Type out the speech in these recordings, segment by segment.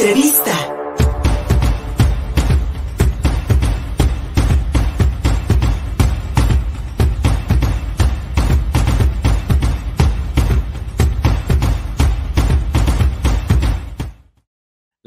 Entrevista.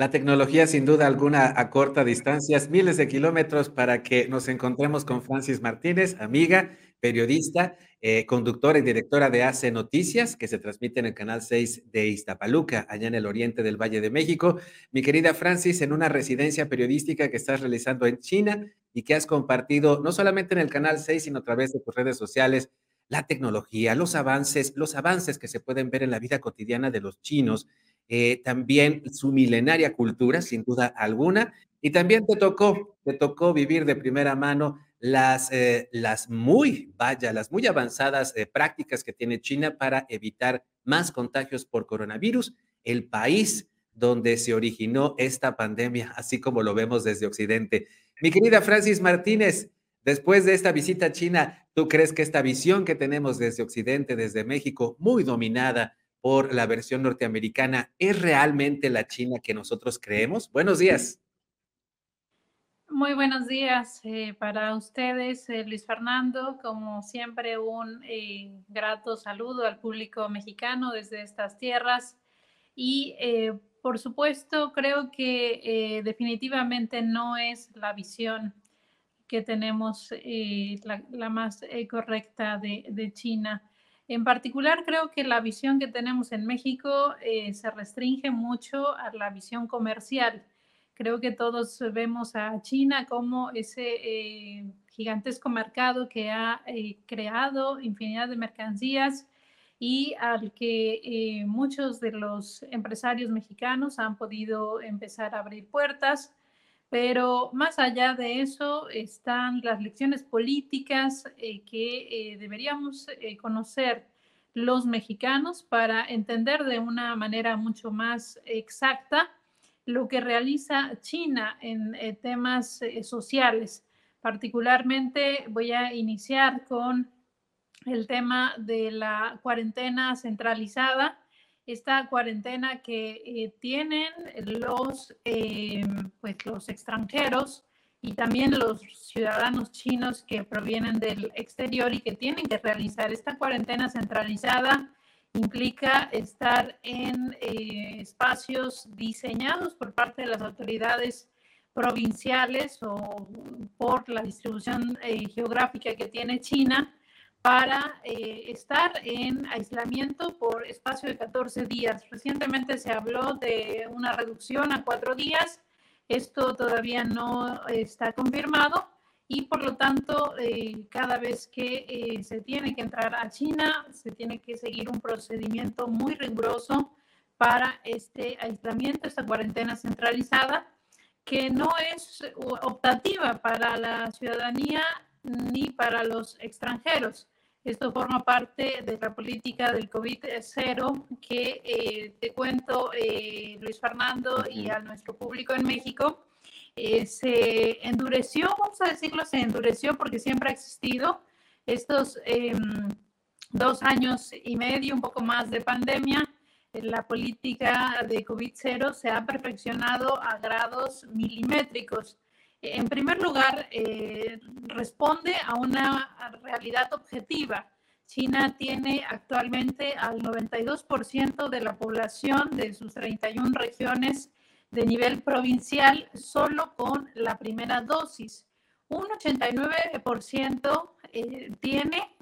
La tecnología sin duda alguna acorta distancias, miles de kilómetros para que nos encontremos con Francis Martínez, amiga, periodista, eh, conductora y directora de AC Noticias, que se transmite en el canal 6 de Iztapaluca, allá en el oriente del Valle de México. Mi querida Francis, en una residencia periodística que estás realizando en China y que has compartido no solamente en el canal 6, sino a través de tus redes sociales, la tecnología, los avances, los avances que se pueden ver en la vida cotidiana de los chinos eh, también su milenaria cultura, sin duda alguna, y también te tocó, te tocó vivir de primera mano las, eh, las muy, vaya, las muy avanzadas eh, prácticas que tiene China para evitar más contagios por coronavirus, el país donde se originó esta pandemia, así como lo vemos desde Occidente. Mi querida Francis Martínez, después de esta visita a China, ¿tú crees que esta visión que tenemos desde Occidente, desde México, muy dominada por la versión norteamericana, ¿es realmente la China que nosotros creemos? Buenos días. Muy buenos días eh, para ustedes, eh, Luis Fernando. Como siempre, un eh, grato saludo al público mexicano desde estas tierras. Y por supuesto, creo que definitivamente no es la visión que tenemos la, más correcta de, de China. En particular, creo que la visión que tenemos en México eh, se restringe mucho a la visión comercial. Creo que todos vemos a China como ese eh, gigantesco mercado que ha eh, creado infinidad de mercancías y al que muchos de los empresarios mexicanos han podido empezar a abrir puertas. Pero más allá de eso están las lecciones políticas eh, que eh, deberíamos eh, conocer los mexicanos para entender de una manera mucho más exacta lo que realiza China en temas sociales. Particularmente voy a iniciar con el tema de la cuarentena centralizada esta cuarentena que eh, tienen los, eh, pues los extranjeros y también los ciudadanos chinos que provienen del exterior y que tienen que realizar esta cuarentena centralizada implica estar en eh, espacios diseñados por parte de las autoridades provinciales o por la distribución geográfica que tiene China para eh, estar en aislamiento por espacio de 14 días. Recientemente se habló de una reducción a cuatro días. Esto todavía no está confirmado y por lo tanto eh, cada vez que eh, se tiene que entrar a China se tiene que seguir un procedimiento muy riguroso para este aislamiento, esta cuarentena centralizada que no es optativa para la ciudadanía ni para los extranjeros. Esto forma parte de la política del COVID-0 que eh, te cuento, eh, Luis Fernando, y a nuestro público en México. Eh, se endureció, vamos a decirlo, se endureció porque siempre ha existido estos em, dos años y medio, un poco más de pandemia. La política de COVID-0 se ha perfeccionado a grados milimétricos. En primer lugar, eh, responde a una realidad objetiva. China tiene actualmente al 92% de la población de sus 31 regiones de nivel provincial solo con la primera dosis. Un 89% eh, tiene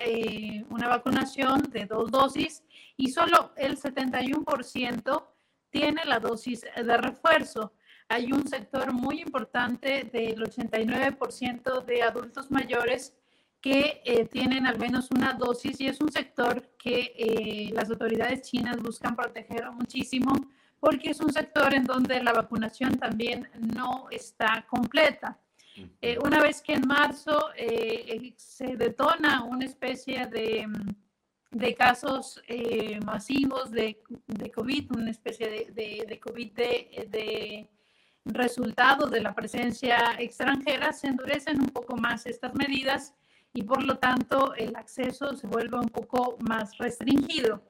eh, una vacunación de dos dosis y solo el 71% tiene la dosis de refuerzo hay un sector muy importante del 89% de adultos mayores que eh, tienen al menos una dosis y es un sector que eh, las autoridades chinas buscan proteger muchísimo porque es un sector en donde la vacunación también no está completa. Eh, una vez que en marzo se detona una especie de, de casos masivos de, de, COVID, una especie de, de, de COVID de, resultado de la presencia extranjera, se endurecen un poco más estas medidas y por lo tanto el acceso se vuelve un poco más restringido.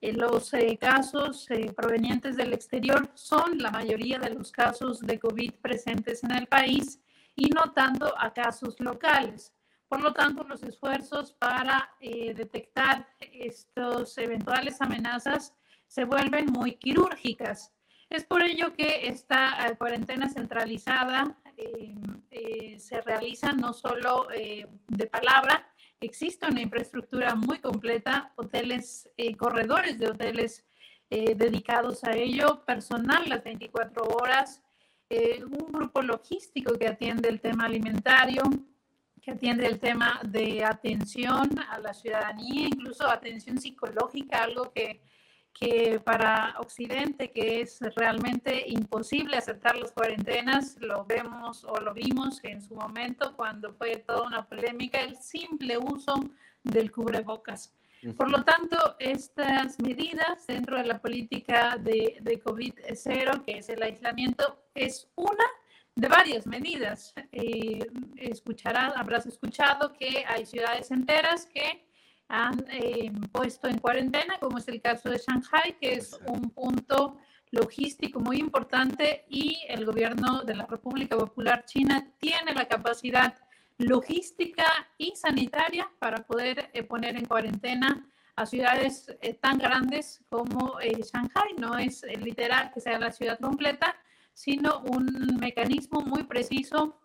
los casos provenientes del exterior son la mayoría de los casos de COVID presentes en el país y no tanto a casos locales. Por lo tanto, los esfuerzos para detectar estos eventuales amenazas se vuelven muy quirúrgicas. Es por ello que esta eh, cuarentena centralizada eh, eh, se realiza no solo de palabra, existe una infraestructura muy completa, hoteles, corredores de hoteles dedicados a ello, personal las 24 horas, un grupo logístico que atiende el tema alimentario, que atiende el tema de atención a la ciudadanía, incluso atención psicológica, algo que que para Occidente, que es realmente imposible aceptar las cuarentenas, lo vemos o lo vimos en su momento cuando fue toda una polémica el simple uso del cubrebocas. Por lo tanto, estas medidas dentro de la política de, de COVID-0, que es el aislamiento, es una de varias medidas. Eh, escucharás, habrás escuchado que hay ciudades enteras que han eh, puesto en cuarentena, como es el caso de Shanghai, que es un punto logístico muy importante y el gobierno de la República Popular China tiene la capacidad logística y sanitaria para poder eh, poner en cuarentena a ciudades eh, tan grandes como Shanghai. No es literal que sea la ciudad completa, sino un mecanismo muy preciso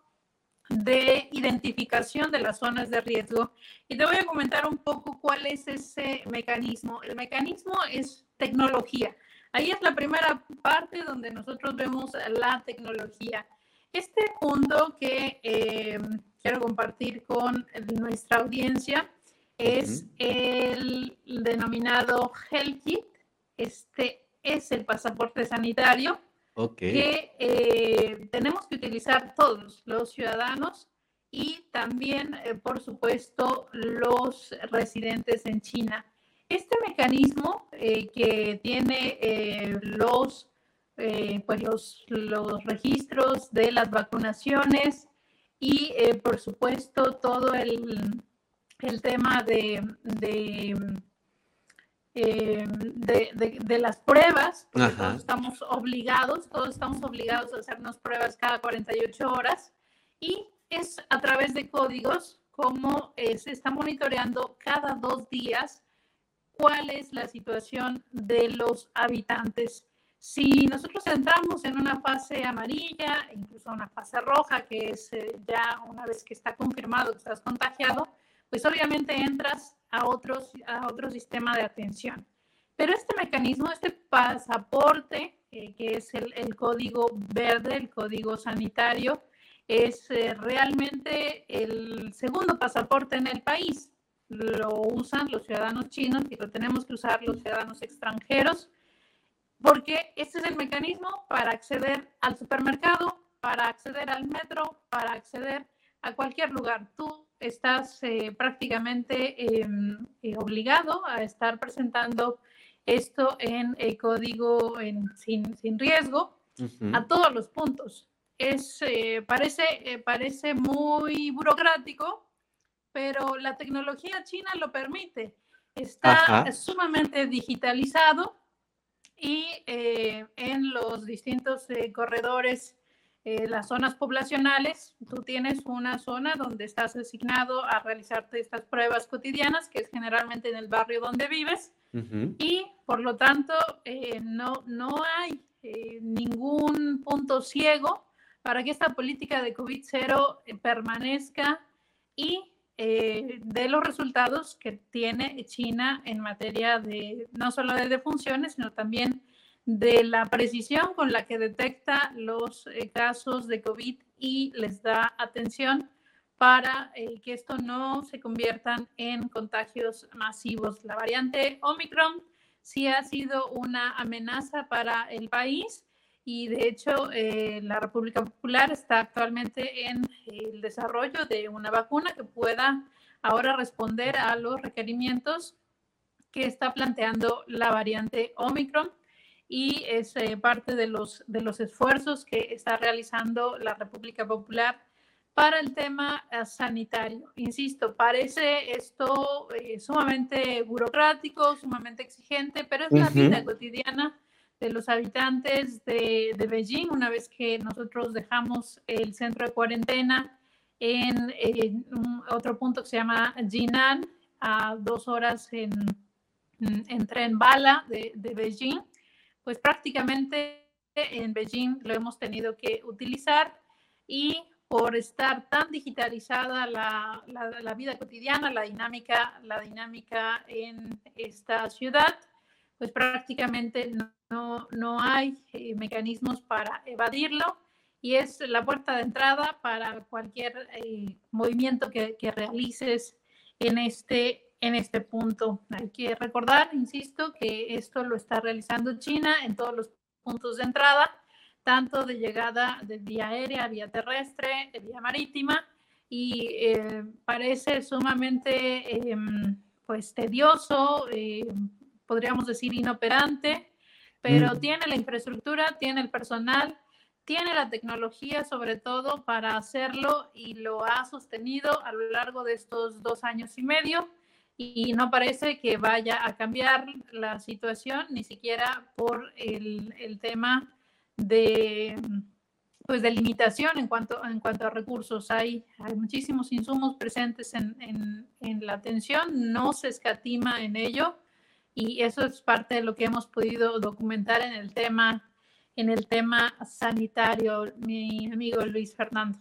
de identificación de las zonas de riesgo. Y te voy a comentar un poco cuál es ese mecanismo. El mecanismo es tecnología. Ahí es la primera parte donde nosotros vemos la tecnología. Este punto que eh, quiero compartir con nuestra audiencia es el denominado Health Kit. Este es el pasaporte sanitario que eh, tenemos que utilizar todos los ciudadanos y también, eh, por supuesto, los residentes en China. Este mecanismo eh, que tiene los, pues los, los, registros de las vacunaciones y, por supuesto, todo el, el tema de, de eh, de, las pruebas, porque todos estamos obligados, todos estamos obligados a hacernos pruebas cada 48 horas y es a través de códigos como eh, se está monitoreando cada dos días cuál es la situación de los habitantes. Si nosotros entramos en una fase amarilla, incluso una fase roja, que es eh, ya una vez que está confirmado que estás contagiado, pues obviamente entras a, otros, a otro sistema de atención. Pero este mecanismo, este pasaporte, eh, que es el, código verde, el código sanitario, es eh, realmente el segundo pasaporte en el país. Lo usan los ciudadanos chinos y lo tenemos que usar los ciudadanos extranjeros, porque este es el mecanismo para acceder al supermercado, para acceder al metro, para acceder a cualquier lugar. Tú estás eh, prácticamente em, eh, obligado a estar presentando esto en el código en, sin, sin, riesgo a todos los puntos. Es, eh, parece, parece muy burocrático, pero la tecnología china lo permite. Está sumamente digitalizado y en los distintos corredores eh, las zonas poblacionales, tú tienes una zona donde estás asignado a realizarte estas pruebas cotidianas, que es generalmente en el barrio donde vives, y por lo tanto eh, no, no hay eh, ningún punto ciego para que esta política de COVID-0 permanezca y de los resultados que tiene China en materia de no solo de defunciones, sino también de la precisión con la que detecta los eh, casos de COVID y les da atención para eh, que esto no se conviertan en contagios masivos. La variante Omicron sí ha sido una amenaza para el país y de hecho eh, la República Popular está actualmente en el desarrollo de una vacuna que pueda ahora responder a los requerimientos que está planteando la variante Omicron y es eh, parte de los, de los esfuerzos que está realizando la República Popular para el tema eh, sanitario. Insisto, parece esto eh, sumamente burocrático, sumamente exigente, pero es la vida cotidiana de los habitantes de, de, Beijing una vez que nosotros dejamos el centro de cuarentena en, otro punto que se llama Jinan, a dos horas en, en tren bala de, de Beijing, pues prácticamente en Beijing lo hemos tenido que utilizar y por estar tan digitalizada la, la, vida cotidiana, la dinámica, la dinámica en esta ciudad, pues prácticamente no, no hay eh, mecanismos para evadirlo y es la puerta de entrada para cualquier eh, movimiento que, que, realices en este, en este punto. Hay que recordar, insisto, que esto lo está realizando China en todos los puntos de entrada tanto de llegada de vía aérea, vía terrestre, vía marítima, y eh, parece sumamente em, pues tedioso, eh, podríamos decir inoperante, pero mm. tiene la infraestructura, tiene el personal, tiene la tecnología sobre todo para hacerlo y lo ha sostenido a lo largo de estos dos años y medio y no parece que vaya a cambiar la situación ni siquiera por el, el tema de pues de limitación en cuanto, en cuanto a recursos. Hay, hay muchísimos insumos presentes en, en, en, la atención, no se escatima en ello y eso es parte de lo que hemos podido documentar en el tema, en el tema sanitario, mi amigo Luis Fernando.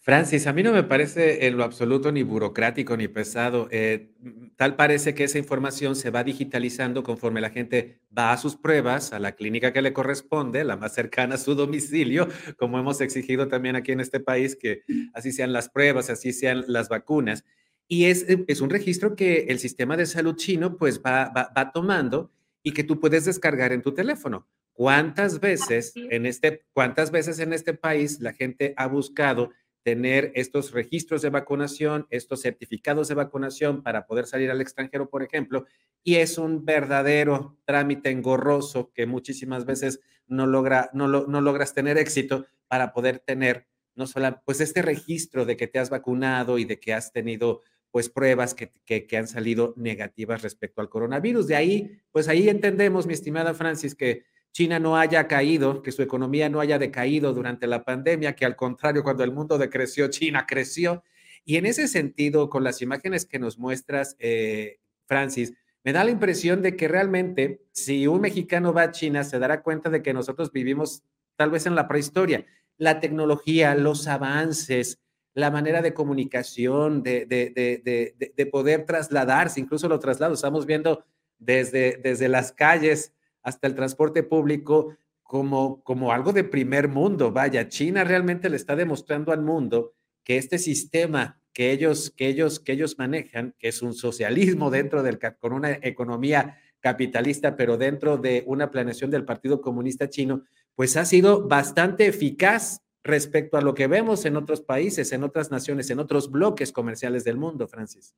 Francis, a mí no me parece en lo absoluto ni burocrático ni pesado. Eh, tal parece que esa información se va digitalizando conforme la gente va a sus pruebas, a la clínica que le corresponde, la más cercana a su domicilio, como hemos exigido también aquí en este país, que así sean las pruebas, así sean las vacunas. Y es, es un registro que el sistema de salud chino pues va, va, va tomando y que tú puedes descargar en tu teléfono. ¿Cuántas veces en este, cuántas veces en este país la gente ha buscado tener estos registros de vacunación, estos certificados de vacunación para poder salir al extranjero, por ejemplo, y es un verdadero trámite engorroso que muchísimas veces no, logra, no, no logras tener éxito para poder tener no solo pues este registro de que te has vacunado y de que has tenido pues pruebas que, que, que, han salido negativas respecto al coronavirus. De ahí, pues ahí entendemos, mi estimada Francis, que China no haya caído, que su economía no haya decaído durante la pandemia, que al contrario, cuando el mundo decreció, China creció. Y en ese sentido, con las imágenes que nos muestras, eh, Francis, me da la impresión de que realmente si un mexicano va a China, se dará cuenta de que nosotros vivimos tal vez en la prehistoria. La tecnología, los avances, la manera de comunicación, de, de, poder trasladarse, incluso los traslados, estamos viendo desde, desde las calles hasta el transporte público como, como algo de primer mundo. Vaya, China realmente le está demostrando al mundo que este sistema que ellos, que ellos, que ellos manejan, que es un socialismo dentro del, con una economía capitalista, pero dentro de una planeación del Partido Comunista Chino, pues ha sido bastante eficaz respecto a lo que vemos en otros países, en otras naciones, en otros bloques comerciales del mundo, Francis.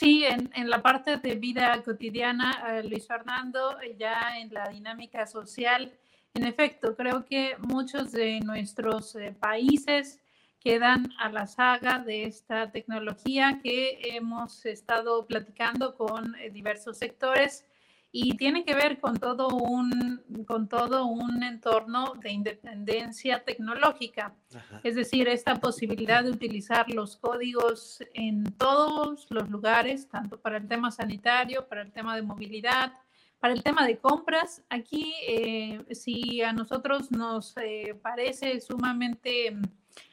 Sí, en, en, la parte de vida cotidiana, eh, Luis Fernando, ya en la dinámica social, en efecto, creo que muchos de nuestros eh, países quedan a la saga de esta tecnología que hemos estado platicando con eh, diversos sectores y tiene que ver con todo un, con todo un entorno de independencia tecnológica. Es decir, esta posibilidad de utilizar los códigos en todos los lugares, tanto para el tema sanitario, para el tema de movilidad, para el tema de compras. Aquí, eh, si a nosotros nos eh, parece sumamente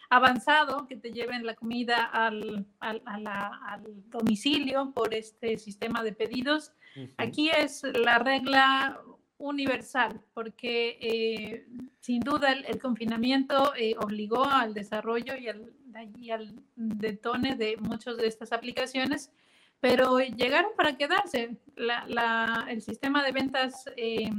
avanzado que te lleven la comida al, al, al domicilio por este sistema de pedidos, Aquí es la regla universal, porque eh, sin duda el, confinamiento eh, obligó al desarrollo y al, y al, detone de muchas de estas aplicaciones, pero llegaron para quedarse. La, el sistema de ventas eh,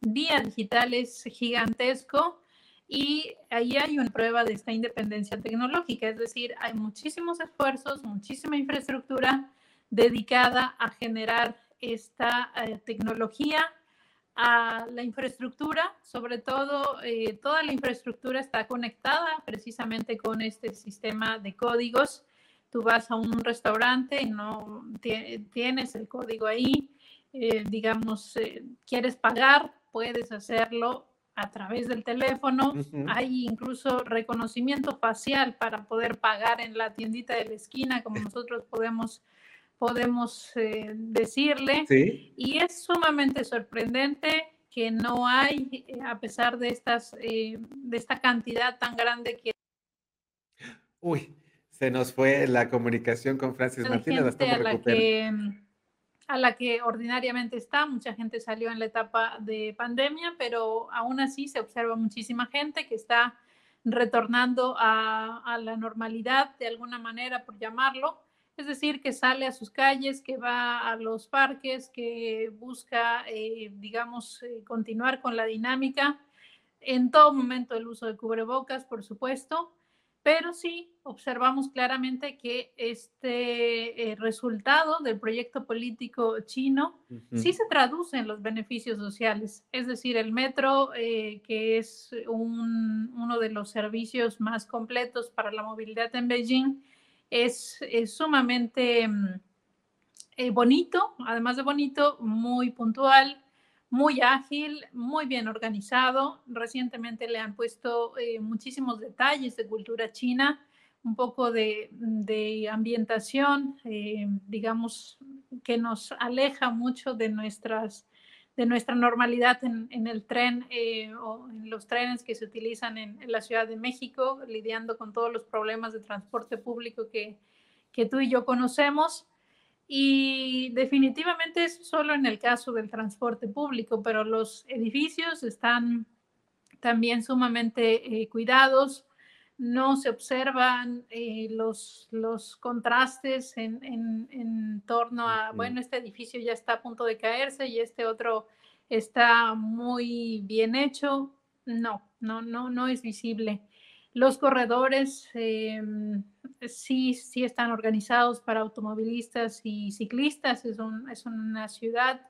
vía digital es gigantesco y ahí hay una prueba de esta independencia tecnológica, es decir, hay muchísimos esfuerzos, muchísima infraestructura dedicada a generar esta eh, tecnología a la infraestructura, sobre todo eh, toda la infraestructura está conectada precisamente con este sistema de códigos. Tú vas a un restaurante y no tienes el código ahí, eh, digamos, eh, quieres pagar, puedes hacerlo a través del teléfono. Hay incluso reconocimiento facial para poder pagar en la tiendita de la esquina, como nosotros podemos podemos eh, decirle. Y es sumamente sorprendente que no hay, eh, a pesar de, estas, eh, de esta cantidad tan grande que... Uy, se nos fue la comunicación con Francis Martínez. a, la que, a la que ordinariamente está, mucha gente salió en la etapa de pandemia, pero aún así se observa muchísima gente que está retornando a, a la normalidad de alguna manera, por llamarlo, es decir, que sale a sus calles, que va a los parques, que busca, eh, digamos, eh, continuar con la dinámica. En todo momento el uso de cubrebocas, por supuesto, pero sí observamos claramente que este eh, resultado del proyecto político chino sí se traduce en los beneficios sociales. Es decir, el metro, que es uno de los servicios más completos para la movilidad en Beijing, es, sumamente mm, eh, bonito, además de bonito, muy puntual, muy ágil, muy bien organizado. Recientemente le han puesto eh, muchísimos detalles de cultura china, un poco de, ambientación, eh, digamos, que nos aleja mucho de nuestras de nuestra normalidad en, el tren eh, o en los trenes que se utilizan en, la Ciudad de México, lidiando con todos los problemas de transporte público que, que tú y yo conocemos. Y definitivamente es solo en el caso del transporte público, pero los edificios están también sumamente eh, cuidados, no se observan eh, los, los contrastes en, en, torno a, bueno, este edificio ya está a punto de caerse y este otro está muy bien hecho. No, no, no, no es visible. Los corredores em, sí, sí están organizados para automovilistas y ciclistas. Es, es una ciudad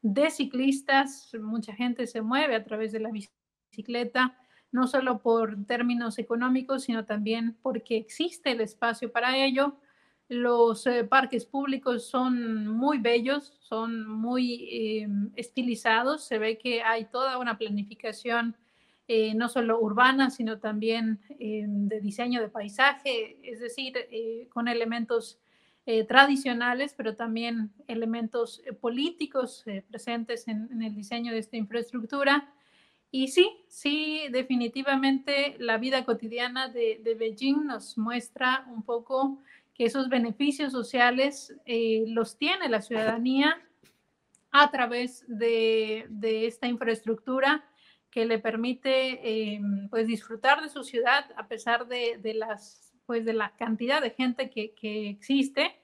de ciclistas. Mucha gente se mueve a través de la bicicleta no solo por términos económicos, sino también porque existe el espacio para ello. Los eh, parques públicos son muy bellos, son muy eh, estilizados, se ve que hay toda una planificación eh, no solo urbana, sino también de diseño de paisaje, es decir, con elementos tradicionales, pero también elementos políticos presentes en el diseño de esta infraestructura. Y sí, sí, definitivamente la vida cotidiana de, Beijing nos muestra un poco que esos beneficios sociales eh, los tiene la ciudadanía a través de, esta infraestructura que le permite eh, pues disfrutar de su ciudad a pesar de, las pues de la cantidad de gente que, que existe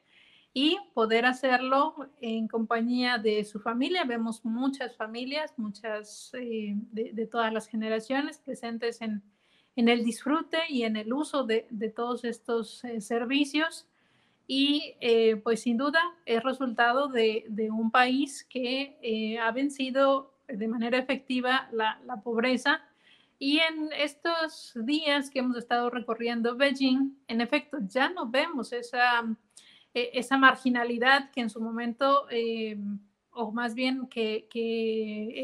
y poder hacerlo en compañía de su familia. Vemos muchas familias, muchas eh, de, todas las generaciones presentes en, en, el disfrute y en el uso de, de todos estos eh, servicios. Y eh, pues sin duda es resultado de, de un país que ha vencido de manera efectiva la, la pobreza. Y en estos días que hemos estado recorriendo Beijing, en efecto, ya no vemos esa e, esa marginalidad que en su momento, eh, o más bien que,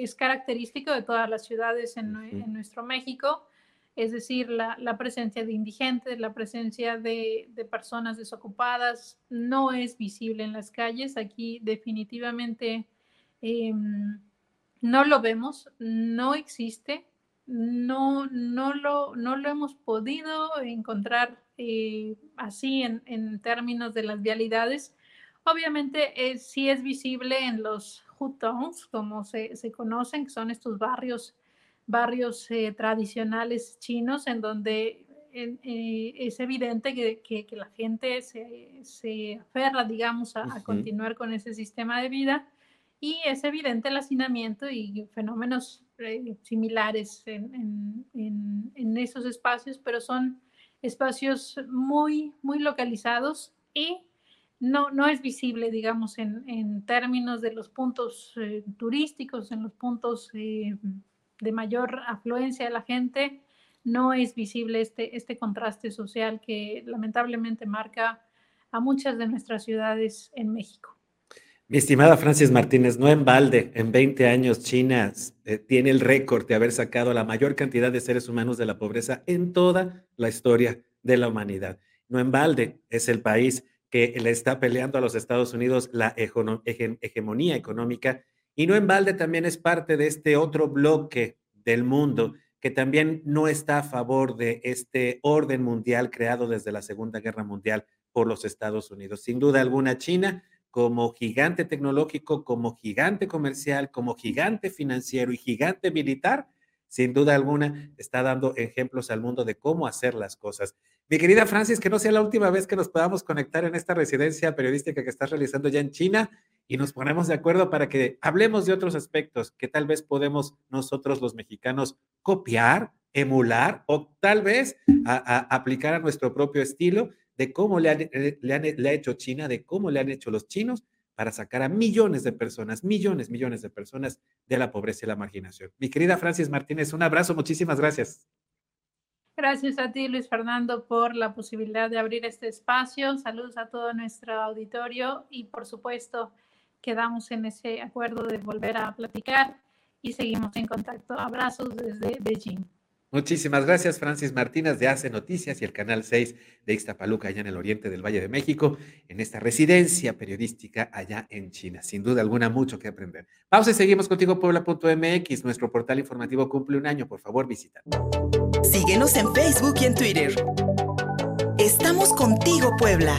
es característico de todas las ciudades en, nuestro México, es decir, la, presencia de indigentes, la presencia de, personas desocupadas, no es visible en las calles. Aquí definitivamente em, no lo vemos, no existe, no, no, lo, no lo hemos podido encontrar eh, así en, términos de las vialidades. Obviamente sí es visible en los hutongs, como se, conocen, que son estos barrios, barrios eh, tradicionales chinos, en donde eh, es evidente que, la gente se, aferra, digamos, a, continuar con ese sistema de vida. Y es evidente el hacinamiento y fenómenos similares en, en, esos espacios, pero son espacios muy, muy localizados y no, no es visible, digamos, en, términos de los puntos eh, turísticos, en los puntos eh, de mayor afluencia de la gente, no es visible este, este contraste social que lamentablemente marca a muchas de nuestras ciudades en México. Mi estimada Francis Martínez, no en balde, en 20 años China eh, tiene el récord de haber sacado la mayor cantidad de seres humanos de la pobreza en toda la historia de la humanidad. No en balde es el país que le está peleando a los Estados Unidos la hegemonía económica y no en balde también es parte de este otro bloque del mundo que también no está a favor de este orden mundial creado desde la Segunda Guerra Mundial por los Estados Unidos. Sin duda alguna, China como gigante tecnológico, como gigante comercial, como gigante financiero y gigante militar, sin duda alguna está dando ejemplos al mundo de cómo hacer las cosas. Mi querida Francis, que no sea la última vez que nos podamos conectar en esta residencia periodística que estás realizando ya en China y nos ponemos de acuerdo para que hablemos de otros aspectos que tal vez podemos nosotros los mexicanos copiar, emular o tal vez aplicar a nuestro propio estilo de cómo le, le, ha hecho China, de cómo le han hecho los chinos para sacar a millones de personas, millones, millones de personas de la pobreza y la marginación. Mi querida Francis Martínez, un abrazo, muchísimas gracias. Gracias a ti, Luis Fernando, por la posibilidad de abrir este espacio. Saludos a todo nuestro auditorio y, por supuesto, quedamos en ese acuerdo de volver a platicar y seguimos en contacto. Abrazos desde Beijing. Muchísimas gracias, Francis Martínez de Hace Noticias y el Canal 6 de Ixtapaluca, allá en el oriente del Valle de México, en esta residencia periodística allá en China. Sin duda alguna, mucho que aprender. Pausa y seguimos contigo, Puebla.mx. Nuestro portal informativo cumple un año. Por favor, visita. Síguenos en Facebook y en Twitter. Estamos contigo, Puebla.